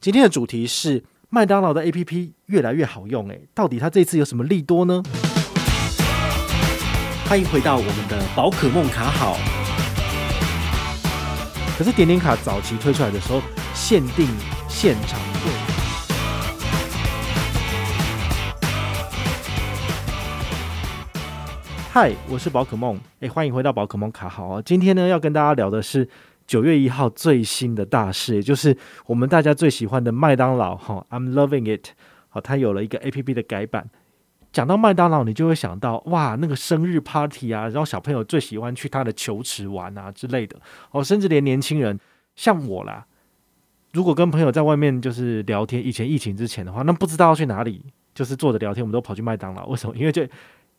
今天的主题是麦当劳的 APP 越来越好用，诶，到底它这次有什么利多呢？欢迎回到我们的宝可梦卡好。可是点点卡早期推出来的时候，限定现场兑。嗨，我是宝可梦，诶，欢迎回到宝可梦卡好啊！今天呢，要跟大家聊的是。九月一号最新的大事，也就是我们大家最喜欢的麦当劳哈，I'm loving it。好，它有了一个 APP 的改版。讲到麦当劳，你就会想到哇，那个生日 party 啊，然后小朋友最喜欢去他的球池玩啊之类的。哦，甚至连年轻人，像我啦，如果跟朋友在外面就是聊天，以前疫情之前的话，那不知道要去哪里，就是坐着聊天，我们都跑去麦当劳。为什么？因为就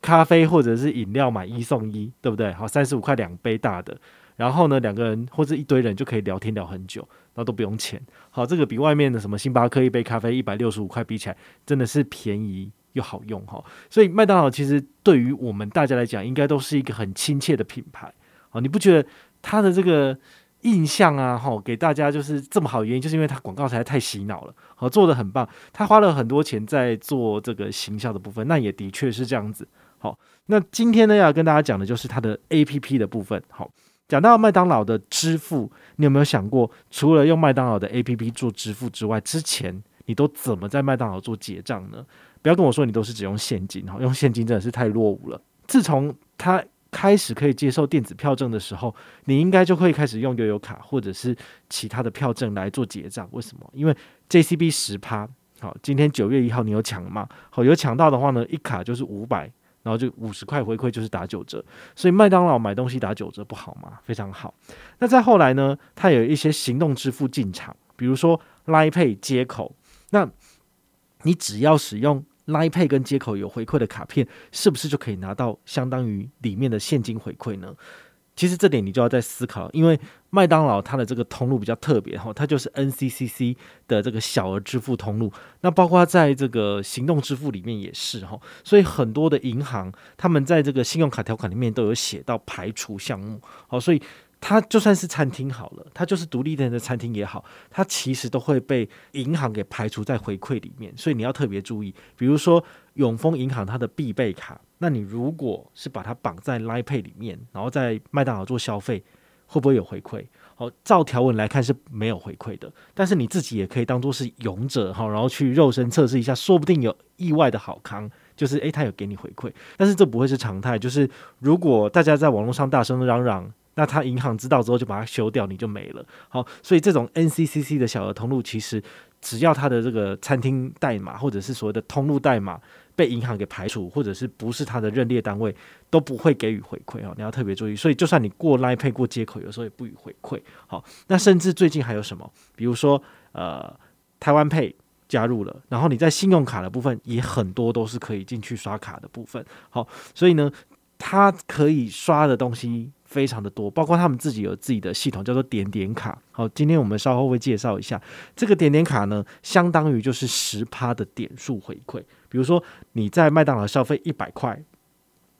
咖啡或者是饮料买一送一，对不对？好，三十五块两杯大的。然后呢，两个人或者一堆人就可以聊天聊很久，然后都不用钱。好，这个比外面的什么星巴克一杯咖啡一百六十五块比起来，真的是便宜又好用哈。所以麦当劳其实对于我们大家来讲，应该都是一个很亲切的品牌。好，你不觉得它的这个印象啊，哈，给大家就是这么好的原因，就是因为它广告实在太洗脑了。好，做的很棒，他花了很多钱在做这个行销的部分，那也的确是这样子。好，那今天呢要跟大家讲的就是它的 APP 的部分。好。讲到麦当劳的支付，你有没有想过，除了用麦当劳的 APP 做支付之外，之前你都怎么在麦当劳做结账呢？不要跟我说你都是只用现金哈，用现金真的是太落伍了。自从他开始可以接受电子票证的时候，你应该就会开始用悠游卡或者是其他的票证来做结账。为什么？因为 JCB 十趴，好，今天九月一号你有抢吗？好，有抢到的话呢，一卡就是五百。然后就五十块回馈就是打九折，所以麦当劳买东西打九折不好吗？非常好。那再后来呢，它有一些行动支付进场，比如说 Line Pay 接口，那你只要使用 Line Pay 跟接口有回馈的卡片，是不是就可以拿到相当于里面的现金回馈呢？其实这点你就要再思考，因为麦当劳它的这个通路比较特别哈，它就是 NCCC 的这个小额支付通路，那包括在这个行动支付里面也是哈，所以很多的银行他们在这个信用卡条款里面都有写到排除项目，好，所以。它就算是餐厅好了，它就是独立的的餐厅也好，它其实都会被银行给排除在回馈里面，所以你要特别注意。比如说永丰银行它的必备卡，那你如果是把它绑在 lip 里面，然后在麦当劳做消费，会不会有回馈？好，照条文来看是没有回馈的，但是你自己也可以当做是勇者哈，然后去肉身测试一下，说不定有意外的好康，就是诶，他有给你回馈，但是这不会是常态。就是如果大家在网络上大声嚷嚷。那他银行知道之后就把它修掉，你就没了。好，所以这种 NCCC 的小额通路，其实只要他的这个餐厅代码或者是所谓的通路代码被银行给排除，或者是不是他的认列单位，都不会给予回馈哦。你要特别注意。所以就算你过 Line Pay 过接口，有时候也不予回馈。好，那甚至最近还有什么？比如说呃，台湾 Pay 加入了，然后你在信用卡的部分也很多都是可以进去刷卡的部分。好，所以呢，它可以刷的东西。非常的多，包括他们自己有自己的系统，叫做点点卡。好，今天我们稍后会介绍一下这个点点卡呢，相当于就是十趴的点数回馈。比如说你在麦当劳消费一百块，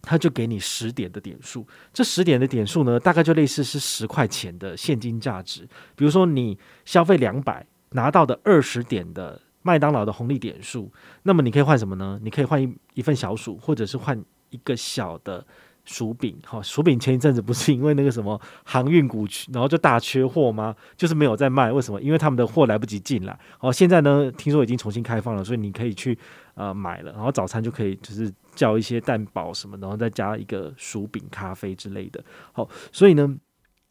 他就给你十点的点数。这十点的点数呢，大概就类似是十块钱的现金价值。比如说你消费两百，拿到的二十点的麦当劳的红利点数，那么你可以换什么呢？你可以换一一份小薯，或者是换一个小的。薯饼，好，薯饼前一阵子不是因为那个什么航运股，然后就大缺货吗？就是没有在卖，为什么？因为他们的货来不及进来。好，现在呢，听说已经重新开放了，所以你可以去呃买了，然后早餐就可以就是叫一些蛋堡什么，然后再加一个薯饼、咖啡之类的。好，所以呢，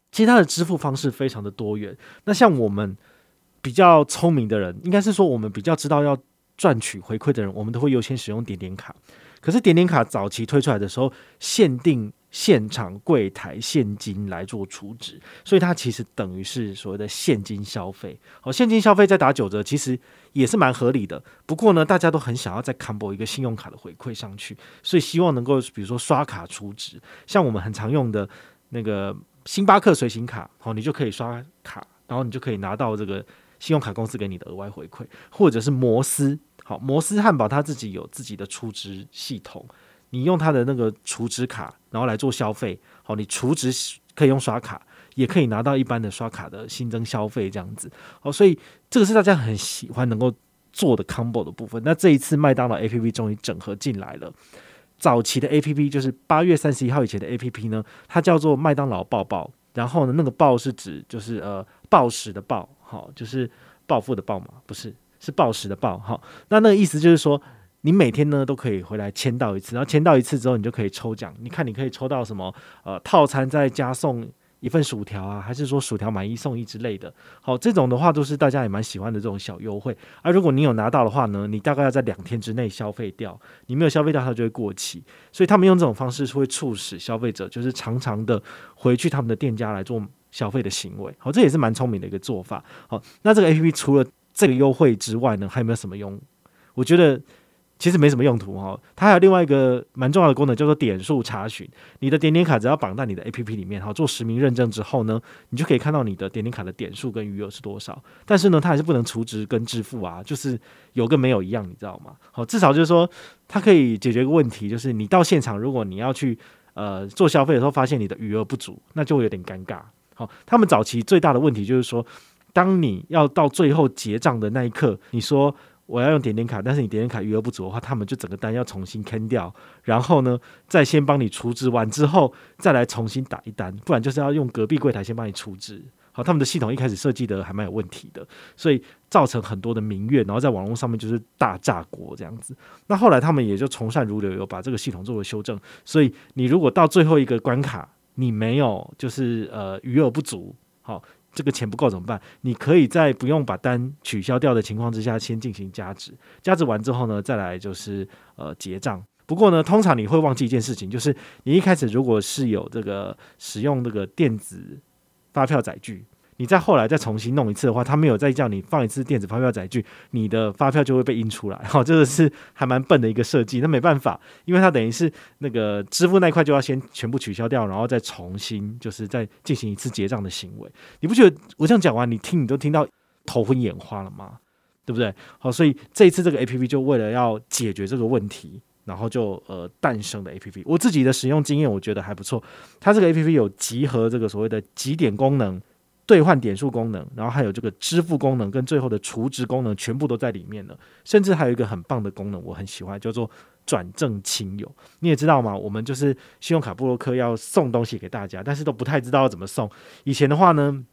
其他的支付方式非常的多元。那像我们比较聪明的人，应该是说我们比较知道要赚取回馈的人，我们都会优先使用点点卡。可是点点卡早期推出来的时候，限定现场柜台现金来做储值，所以它其实等于是所谓的现金消费。好，现金消费再打九折，其实也是蛮合理的。不过呢，大家都很想要再 combo 一个信用卡的回馈上去，所以希望能够比如说刷卡储值，像我们很常用的那个星巴克随行卡，好，你就可以刷卡，然后你就可以拿到这个信用卡公司给你的额外回馈，或者是摩斯。好，摩斯汉堡它自己有自己的储值系统，你用它的那个储值卡，然后来做消费。好，你储值可以用刷卡，也可以拿到一般的刷卡的新增消费这样子。好，所以这个是大家很喜欢能够做的 combo 的部分。那这一次麦当劳 APP 终于整合进来了。早期的 APP 就是八月三十一号以前的 APP 呢，它叫做麦当劳报报。然后呢，那个报是指就是呃暴食的暴，好，就是暴富的暴嘛，不是，是报时的报，好。那那个意思就是说，你每天呢都可以回来签到一次，然后签到一次之后，你就可以抽奖。你看，你可以抽到什么？呃，套餐再加送。一份薯条啊，还是说薯条买一送一之类的，好，这种的话都是大家也蛮喜欢的这种小优惠。而如果你有拿到的话呢，你大概要在两天之内消费掉，你没有消费掉它就会过期。所以他们用这种方式是会促使消费者就是常常的回去他们的店家来做消费的行为。好，这也是蛮聪明的一个做法。好，那这个 APP 除了这个优惠之外呢，还有没有什么用？我觉得。其实没什么用途哈，它还有另外一个蛮重要的功能，叫做点数查询。你的点点卡只要绑在你的 APP 里面，哈，做实名认证之后呢，你就可以看到你的点点卡的点数跟余额是多少。但是呢，它还是不能储值跟支付啊，就是有跟没有一样，你知道吗？好，至少就是说，它可以解决一个问题，就是你到现场，如果你要去呃做消费的时候，发现你的余额不足，那就会有点尴尬。好，他们早期最大的问题就是说，当你要到最后结账的那一刻，你说。我要用点点卡，但是你点点卡余额不足的话，他们就整个单要重新坑掉，然后呢，再先帮你储值完之后，再来重新打一单，不然就是要用隔壁柜台先帮你储值。好，他们的系统一开始设计的还蛮有问题的，所以造成很多的民怨，然后在网络上面就是大炸锅这样子。那后来他们也就从善如流，有把这个系统做了修正。所以你如果到最后一个关卡，你没有就是呃余额不足，好。这个钱不够怎么办？你可以在不用把单取消掉的情况之下，先进行加值。加值完之后呢，再来就是呃结账。不过呢，通常你会忘记一件事情，就是你一开始如果是有这个使用这个电子发票载具。你再后来再重新弄一次的话，他没有再叫你放一次电子发票载具，你的发票就会被印出来。好，这个是还蛮笨的一个设计。那没办法，因为它等于是那个支付那块就要先全部取消掉，然后再重新就是再进行一次结账的行为。你不觉得我这样讲完，你听你都听到头昏眼花了吗？对不对？好，所以这一次这个 APP 就为了要解决这个问题，然后就呃诞生的 APP。我自己的使用经验我觉得还不错，它这个 APP 有集合这个所谓的几点功能。兑换点数功能，然后还有这个支付功能跟最后的储值功能，全部都在里面了。甚至还有一个很棒的功能，我很喜欢，叫做转赠亲友。你也知道吗？我们就是信用卡部落客要送东西给大家，但是都不太知道要怎么送。以前的话呢，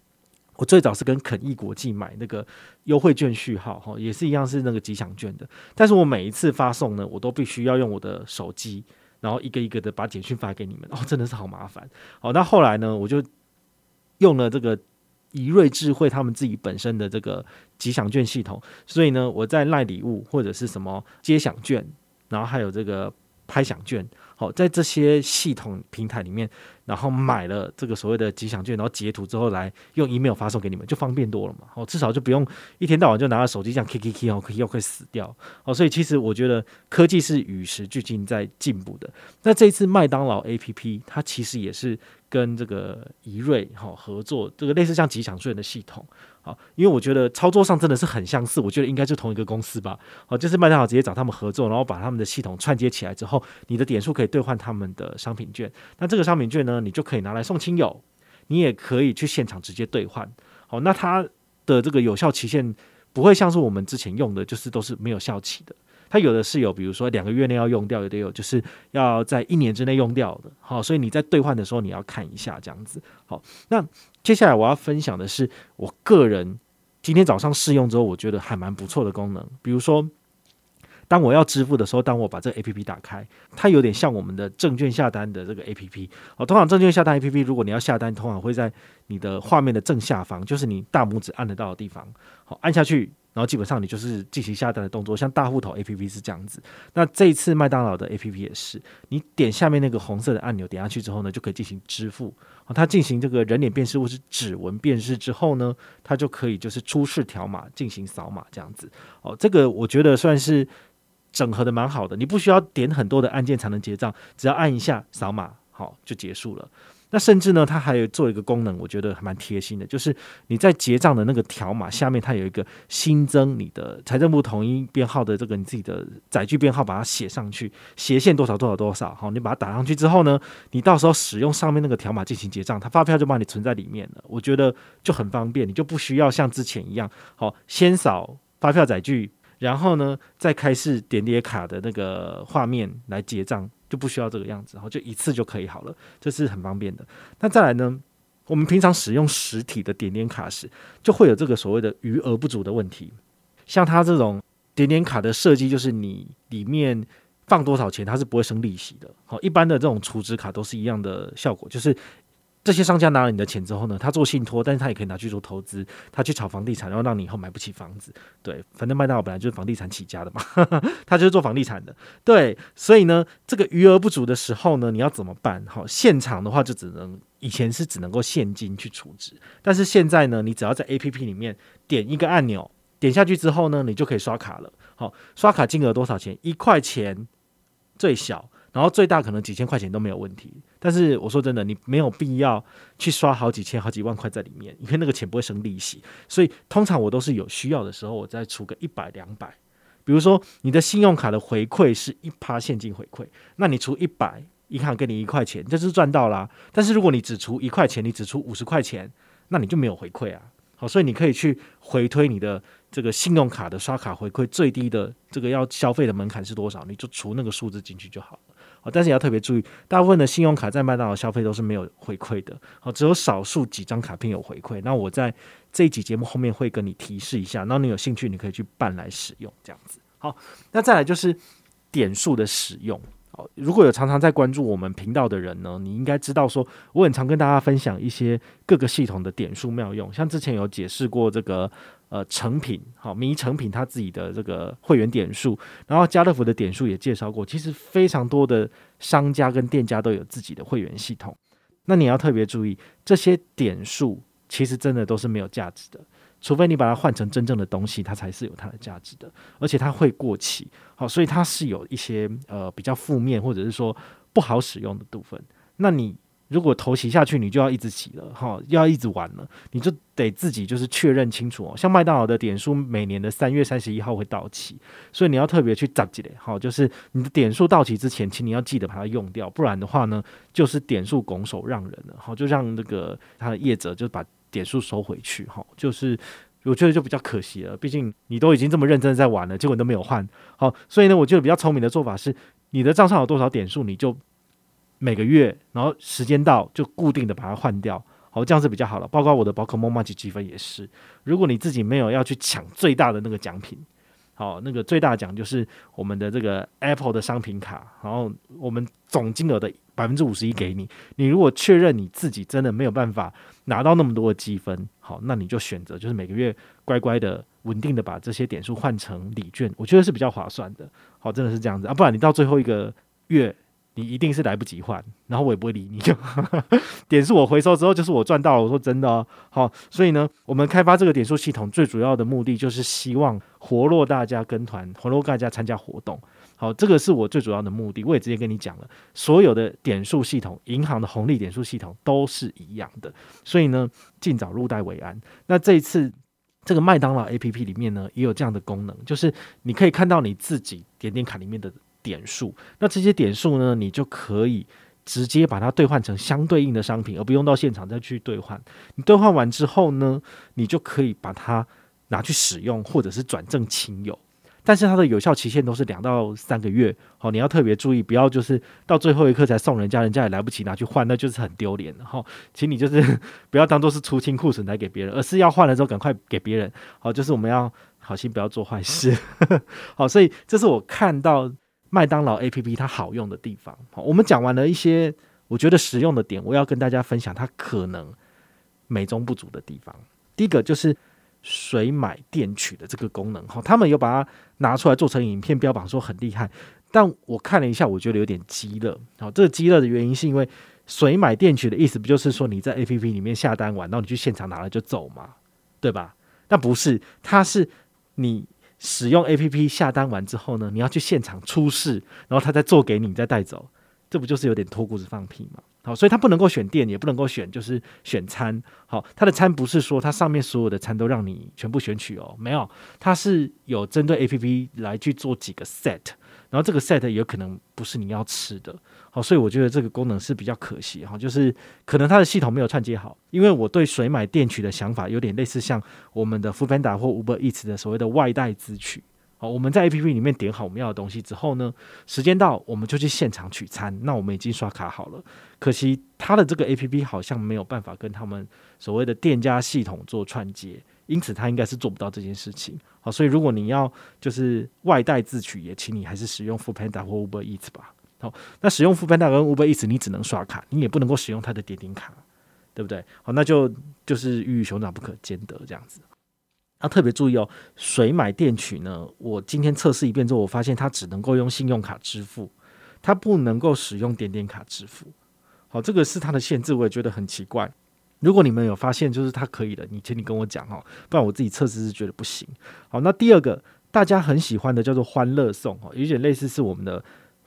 我最早是跟肯义国际买那个优惠券序号，哈，也是一样是那个吉祥券的。但是我每一次发送呢，我都必须要用我的手机，然后一个一个的把简讯发给你们。哦，真的是好麻烦。好，那后来呢，我就用了这个。怡瑞智慧他们自己本身的这个吉祥券系统，所以呢，我在赖礼物或者是什么接享券，然后还有这个拍享券，好，在这些系统平台里面，然后买了这个所谓的吉祥券，然后截图之后来用 email 发送给你们，就方便多了嘛。好，至少就不用一天到晚就拿着手机这样 K K K 哦，可以又会死掉。好，所以其实我觉得科技是与时俱进在进步的。那这一次麦当劳 APP 它其实也是。跟这个怡瑞哈合作，这个类似像吉祥券的系统，好，因为我觉得操作上真的是很相似，我觉得应该是同一个公司吧，好，就是麦当劳直接找他们合作，然后把他们的系统串接起来之后，你的点数可以兑换他们的商品券，那这个商品券呢，你就可以拿来送亲友，你也可以去现场直接兑换，好，那它的这个有效期限不会像是我们之前用的，就是都是没有效期的。它有的是有，比如说两个月内要用掉，有的有就是要在一年之内用掉的。好，所以你在兑换的时候你要看一下这样子。好，那接下来我要分享的是我个人今天早上试用之后，我觉得还蛮不错的功能。比如说，当我要支付的时候，当我把这 APP 打开，它有点像我们的证券下单的这个 APP。好，通常证券下单 APP，如果你要下单，通常会在你的画面的正下方，就是你大拇指按得到的地方。好，按下去。然后基本上你就是进行下单的动作，像大户头 APP 是这样子。那这一次麦当劳的 APP 也是，你点下面那个红色的按钮，点下去之后呢，就可以进行支付。好，它进行这个人脸辨识或是指纹辨识之后呢，它就可以就是出示条码进行扫码这样子。哦，这个我觉得算是整合的蛮好的，你不需要点很多的按键才能结账，只要按一下扫码，好就结束了。那甚至呢，它还有做一个功能，我觉得还蛮贴心的，就是你在结账的那个条码下面，它有一个新增你的财政部统一编号的这个你自己的载具编号，把它写上去，斜线多少多少多少，好，你把它打上去之后呢，你到时候使用上面那个条码进行结账，它发票就帮你存在里面了。我觉得就很方便，你就不需要像之前一样，好，先扫发票载具，然后呢再开始点点卡的那个画面来结账。就不需要这个样子，然后就一次就可以好了，这是很方便的。那再来呢，我们平常使用实体的点点卡时，就会有这个所谓的余额不足的问题。像它这种点点卡的设计，就是你里面放多少钱，它是不会生利息的。好，一般的这种储值卡都是一样的效果，就是。这些商家拿了你的钱之后呢，他做信托，但是他也可以拿去做投资，他去炒房地产，然后让你以后买不起房子。对，反正麦当劳本来就是房地产起家的嘛，他就是做房地产的。对，所以呢，这个余额不足的时候呢，你要怎么办？好，现场的话就只能以前是只能够现金去储值，但是现在呢，你只要在 APP 里面点一个按钮，点下去之后呢，你就可以刷卡了。好，刷卡金额多少钱？一块钱最小。然后最大可能几千块钱都没有问题，但是我说真的，你没有必要去刷好几千、好几万块在里面，因为那个钱不会生利息。所以通常我都是有需要的时候，我再出个一百、两百。比如说你的信用卡的回馈是一趴现金回馈，那你出一百，银行给你一块钱，这是赚到啦。但是如果你只出一块钱，你只出五十块钱，那你就没有回馈啊。好，所以你可以去回推你的这个信用卡的刷卡回馈最低的这个要消费的门槛是多少，你就除那个数字进去就好但是也要特别注意，大部分的信用卡在麦当劳消费都是没有回馈的，好，只有少数几张卡片有回馈。那我在这一集节目后面会跟你提示一下，那你有兴趣你可以去办来使用，这样子。好，那再来就是点数的使用。好，如果有常常在关注我们频道的人呢，你应该知道说，我很常跟大家分享一些各个系统的点数妙用，像之前有解释过这个。呃，成品好，迷成品他自己的这个会员点数，然后家乐福的点数也介绍过。其实非常多的商家跟店家都有自己的会员系统。那你要特别注意，这些点数其实真的都是没有价值的，除非你把它换成真正的东西，它才是有它的价值的。而且它会过期，好，所以它是有一些呃比较负面或者是说不好使用的部分。那你。如果头洗下去，你就要一直洗了哈，要一直玩了，你就得自己就是确认清楚哦。像麦当劳的点数，每年的三月三十一号会到期，所以你要特别去扎记嘞，好，就是你的点数到期之前，请你要记得把它用掉，不然的话呢，就是点数拱手让人了，好，就让那个他的业者就把点数收回去，哈，就是我觉得就比较可惜了，毕竟你都已经这么认真在玩了，结果你都没有换，好，所以呢，我觉得比较聪明的做法是，你的账上有多少点数，你就。每个月，然后时间到就固定的把它换掉，好，这样是比较好了。包括我的宝可梦麻吉积分也是，如果你自己没有要去抢最大的那个奖品，好，那个最大奖就是我们的这个 Apple 的商品卡，然后我们总金额的百分之五十一给你。你如果确认你自己真的没有办法拿到那么多的积分，好，那你就选择就是每个月乖乖的、稳定的把这些点数换成礼券，我觉得是比较划算的。好，真的是这样子啊，不然你到最后一个月。你一定是来不及换，然后我也不会理你，就 点数我回收之后就是我赚到了。我说真的哦，好，所以呢，我们开发这个点数系统最主要的目的就是希望活络大家跟团，活络大家参加活动。好，这个是我最主要的目的。我也直接跟你讲了，所有的点数系统，银行的红利点数系统都是一样的。所以呢，尽早入袋为安。那这一次这个麦当劳 APP 里面呢，也有这样的功能，就是你可以看到你自己点点卡里面的。点数，那这些点数呢，你就可以直接把它兑换成相对应的商品，而不用到现场再去兑换。你兑换完之后呢，你就可以把它拿去使用，或者是转赠亲友。但是它的有效期限都是两到三个月，好，你要特别注意，不要就是到最后一刻才送人家，人家也来不及拿去换，那就是很丢脸的哈。请你就是 不要当做是出清库存来给别人，而是要换了之后赶快给别人。好，就是我们要好心不要做坏事。好，所以这是我看到。麦当劳 APP 它好用的地方，好，我们讲完了一些我觉得实用的点，我要跟大家分享它可能美中不足的地方。第一个就是水买电取的这个功能，哈，他们有把它拿出来做成影片标榜说很厉害，但我看了一下，我觉得有点鸡肋。好，这个鸡肋的原因是因为水买电取的意思不就是说你在 APP 里面下单完，然后你去现场拿了就走嘛，对吧？那不是，它是你。使用 APP 下单完之后呢，你要去现场出示，然后他再做给你，再带走，这不就是有点脱裤子放屁吗？好，所以他不能够选店，也不能够选，就是选餐。好，他的餐不是说他上面所有的餐都让你全部选取哦，没有，他是有针对 APP 来去做几个 set，然后这个 set 有可能不是你要吃的。好，所以我觉得这个功能是比较可惜哈，就是可能它的系统没有串接好。因为我对水买店取的想法有点类似像我们的 Foodpanda 或 Uber Eats 的所谓的外带自取。好，我们在 APP 里面点好我们要的东西之后呢，时间到我们就去现场取餐。那我们已经刷卡好了，可惜它的这个 APP 好像没有办法跟他们所谓的店家系统做串接，因此它应该是做不到这件事情。好，所以如果你要就是外带自取，也请你还是使用 Foodpanda 或 Uber Eats 吧。好，那使用 Foodpanda 跟 Uber Eats，你只能刷卡，你也不能够使用它的点点卡，对不对？好，那就就是鱼与熊掌不可兼得这样子。要特别注意哦，水买电取呢，我今天测试一遍之后，我发现它只能够用信用卡支付，它不能够使用点点卡支付。好，这个是它的限制，我也觉得很奇怪。如果你们有发现，就是它可以的，你请你跟我讲哦，不然我自己测试是觉得不行。好，那第二个大家很喜欢的叫做欢乐颂哦，有点类似是我们的。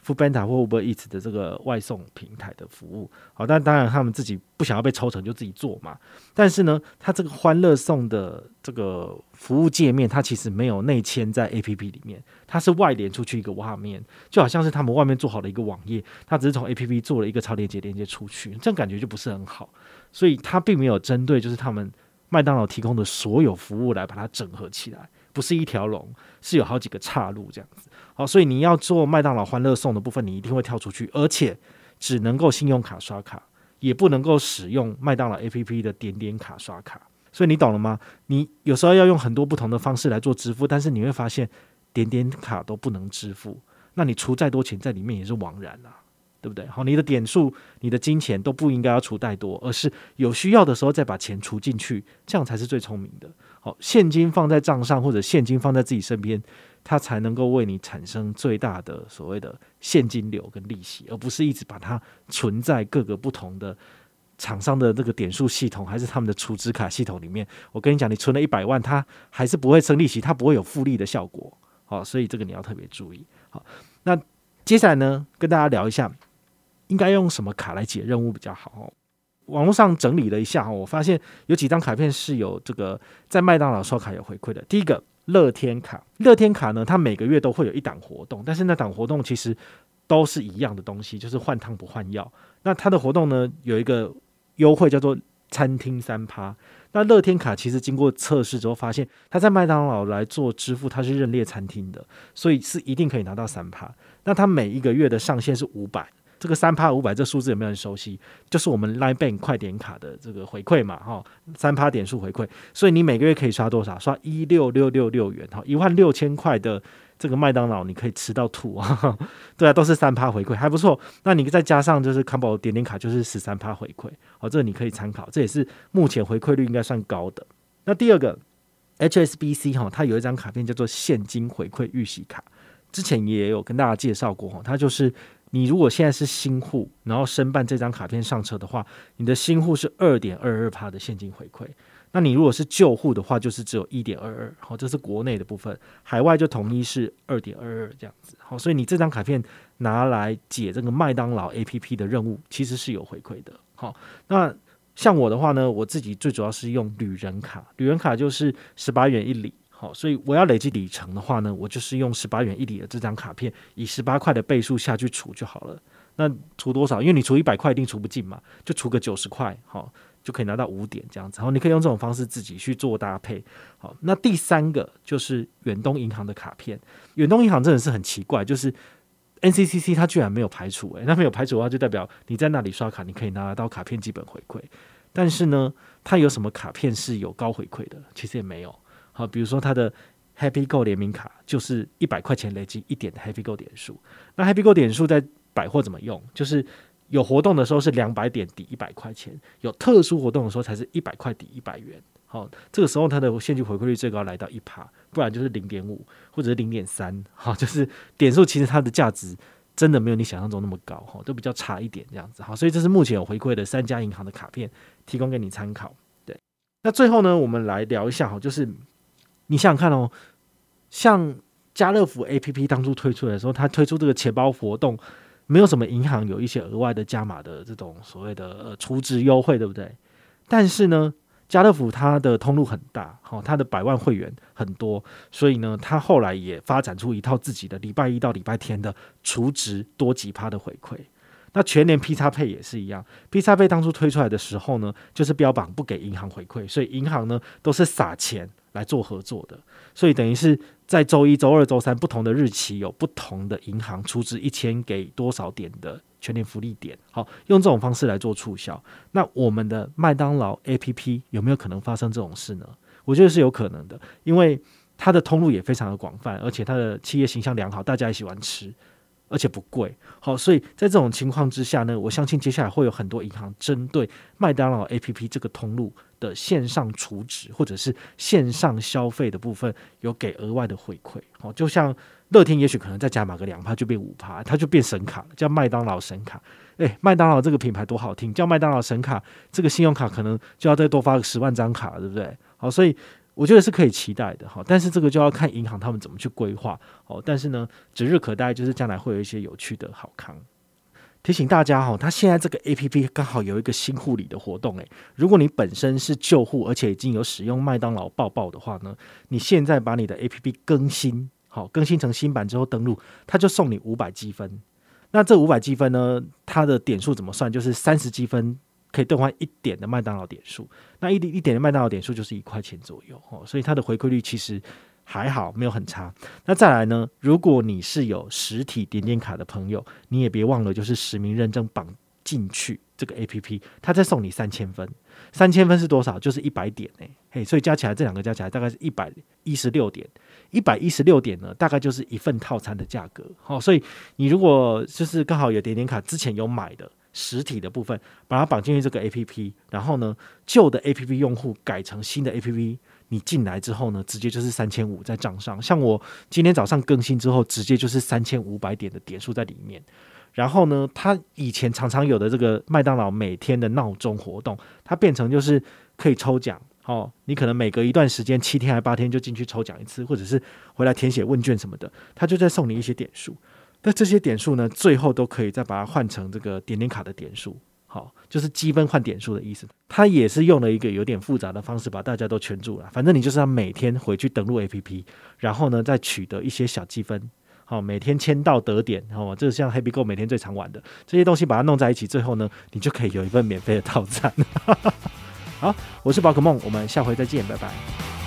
Foodpanda 或 Uber Eats 的这个外送平台的服务，好，但当然他们自己不想要被抽成，就自己做嘛。但是呢，它这个欢乐送的这个服务界面，它其实没有内嵌在 APP 里面，它是外连出去一个画面，就好像是他们外面做好的一个网页，它只是从 APP 做了一个超链接连接出去，这样感觉就不是很好。所以它并没有针对就是他们麦当劳提供的所有服务来把它整合起来，不是一条龙，是有好几个岔路这样子。好，所以你要做麦当劳欢乐送的部分，你一定会跳出去，而且只能够信用卡刷卡，也不能够使用麦当劳 APP 的点点卡刷卡。所以你懂了吗？你有时候要用很多不同的方式来做支付，但是你会发现点点卡都不能支付，那你储再多钱在里面也是枉然啊，对不对？好，你的点数、你的金钱都不应该要储太多，而是有需要的时候再把钱储进去，这样才是最聪明的。好，现金放在账上或者现金放在自己身边。它才能够为你产生最大的所谓的现金流跟利息，而不是一直把它存在各个不同的厂商的这个点数系统，还是他们的储值卡系统里面。我跟你讲，你存了一百万，它还是不会生利息，它不会有复利的效果。好，所以这个你要特别注意。好，那接下来呢，跟大家聊一下，应该用什么卡来解任务比较好？网络上整理了一下，我发现有几张卡片是有这个在麦当劳刷卡有回馈的。第一个。乐天卡，乐天卡呢，它每个月都会有一档活动，但是那档活动其实都是一样的东西，就是换汤不换药。那它的活动呢，有一个优惠叫做餐厅三趴。那乐天卡其实经过测试之后，发现它在麦当劳来做支付，它是认列餐厅的，所以是一定可以拿到三趴。那它每一个月的上限是五百。这个三趴五百这数字有没有人熟悉？就是我们 Line Bank 快点卡的这个回馈嘛，哈，三趴点数回馈，所以你每个月可以刷多少？刷一六六六六元，哈，一万六千块的这个麦当劳你可以吃到吐啊！对啊，都是三趴回馈，还不错。那你再加上就是 Combo 点点卡，就是十三趴回馈，好，这个你可以参考，这也是目前回馈率应该算高的。那第二个 HSBC 哈，它有一张卡片叫做现金回馈预习卡，之前也有跟大家介绍过哈，它就是。你如果现在是新户，然后申办这张卡片上车的话，你的新户是二点二二趴的现金回馈。那你如果是旧户的话，就是只有一点二二。好，这是国内的部分，海外就统一是二点二二这样子。好，所以你这张卡片拿来解这个麦当劳 APP 的任务，其实是有回馈的。好，那像我的话呢，我自己最主要是用旅人卡，旅人卡就是十八元一里。好，所以我要累积里程的话呢，我就是用十八元一里的这张卡片，以十八块的倍数下去除就好了。那除多少？因为你除一百块一定除不尽嘛，就除个九十块，好，就可以拿到五点这样子。然后你可以用这种方式自己去做搭配。好，那第三个就是远东银行的卡片。远东银行真的是很奇怪，就是 NCCC 它居然没有排除，诶，那没有排除的话，就代表你在那里刷卡，你可以拿得到卡片基本回馈。但是呢，它有什么卡片是有高回馈的？其实也没有。好，比如说它的 Happy Go 联名卡就是一百块钱累积一点的 Happy Go 点数。那 Happy Go 点数在百货怎么用？就是有活动的时候是两百点抵一百块钱，有特殊活动的时候才是一百块抵一百元。好，这个时候它的现金回馈率最高来到一趴，不然就是零点五或者是零点三。好，就是点数其实它的价值真的没有你想象中那么高，哈，都比较差一点这样子。好，所以这是目前有回馈的三家银行的卡片，提供给你参考。对，那最后呢，我们来聊一下哈，就是。你想想看哦，像家乐福 APP 当初推出的时候，它推出这个钱包活动，没有什么银行有一些额外的加码的这种所谓的呃储值优惠，对不对？但是呢，家乐福它的通路很大，好，它的百万会员很多，所以呢，它后来也发展出一套自己的礼拜一到礼拜天的储值多几趴的回馈。那全联 PXPay 也是一样，PXPay 当初推出来的时候呢，就是标榜不给银行回馈，所以银行呢都是撒钱来做合作的，所以等于是在周一、周二、周三不同的日期，有不同的银行出资一千给多少点的全年福利点，好，用这种方式来做促销。那我们的麦当劳 APP 有没有可能发生这种事呢？我觉得是有可能的，因为它的通路也非常的广泛，而且它的企业形象良好，大家也喜欢吃。而且不贵，好，所以在这种情况之下呢，我相信接下来会有很多银行针对麦当劳 APP 这个通路的线上储值或者是线上消费的部分有给额外的回馈，好，就像乐天也许可能再加码个两趴就变五趴，它就变神卡，叫麦当劳神卡。诶，麦当劳这个品牌多好听，叫麦当劳神卡，这个信用卡可能就要再多发个十万张卡，对不对？好，所以。我觉得是可以期待的哈，但是这个就要看银行他们怎么去规划哦。但是呢，指日可待，就是将来会有一些有趣的好康。提醒大家哈，他现在这个 APP 刚好有一个新护理的活动诶，如果你本身是旧户，而且已经有使用麦当劳抱抱的话呢，你现在把你的 APP 更新好，更新成新版之后登录，他就送你五百积分。那这五百积分呢，它的点数怎么算？就是三十积分。可以兑换一点的麦当劳点数，那一一点的麦当劳点数就是一块钱左右哦，所以它的回馈率其实还好，没有很差。那再来呢，如果你是有实体点点卡的朋友，你也别忘了，就是实名认证绑进去这个 APP，它再送你三千分，三千分是多少？就是一百点哎，嘿，所以加起来这两个加起来大概是一百一十六点，一百一十六点呢，大概就是一份套餐的价格。好，所以你如果就是刚好有点点卡之前有买的。实体的部分，把它绑进去这个 APP，然后呢，旧的 APP 用户改成新的 APP，你进来之后呢，直接就是三千五在账上。像我今天早上更新之后，直接就是三千五百点的点数在里面。然后呢，它以前常常有的这个麦当劳每天的闹钟活动，它变成就是可以抽奖哦。你可能每隔一段时间，七天还八天就进去抽奖一次，或者是回来填写问卷什么的，它就在送你一些点数。那这些点数呢，最后都可以再把它换成这个点点卡的点数，好，就是积分换点数的意思。它也是用了一个有点复杂的方式把大家都圈住了。反正你就是要每天回去登录 APP，然后呢再取得一些小积分，好，每天签到得点，好，这是像 HappyGo 每天最常玩的这些东西，把它弄在一起，最后呢你就可以有一份免费的套餐。好，我是宝可梦，我们下回再见，拜拜。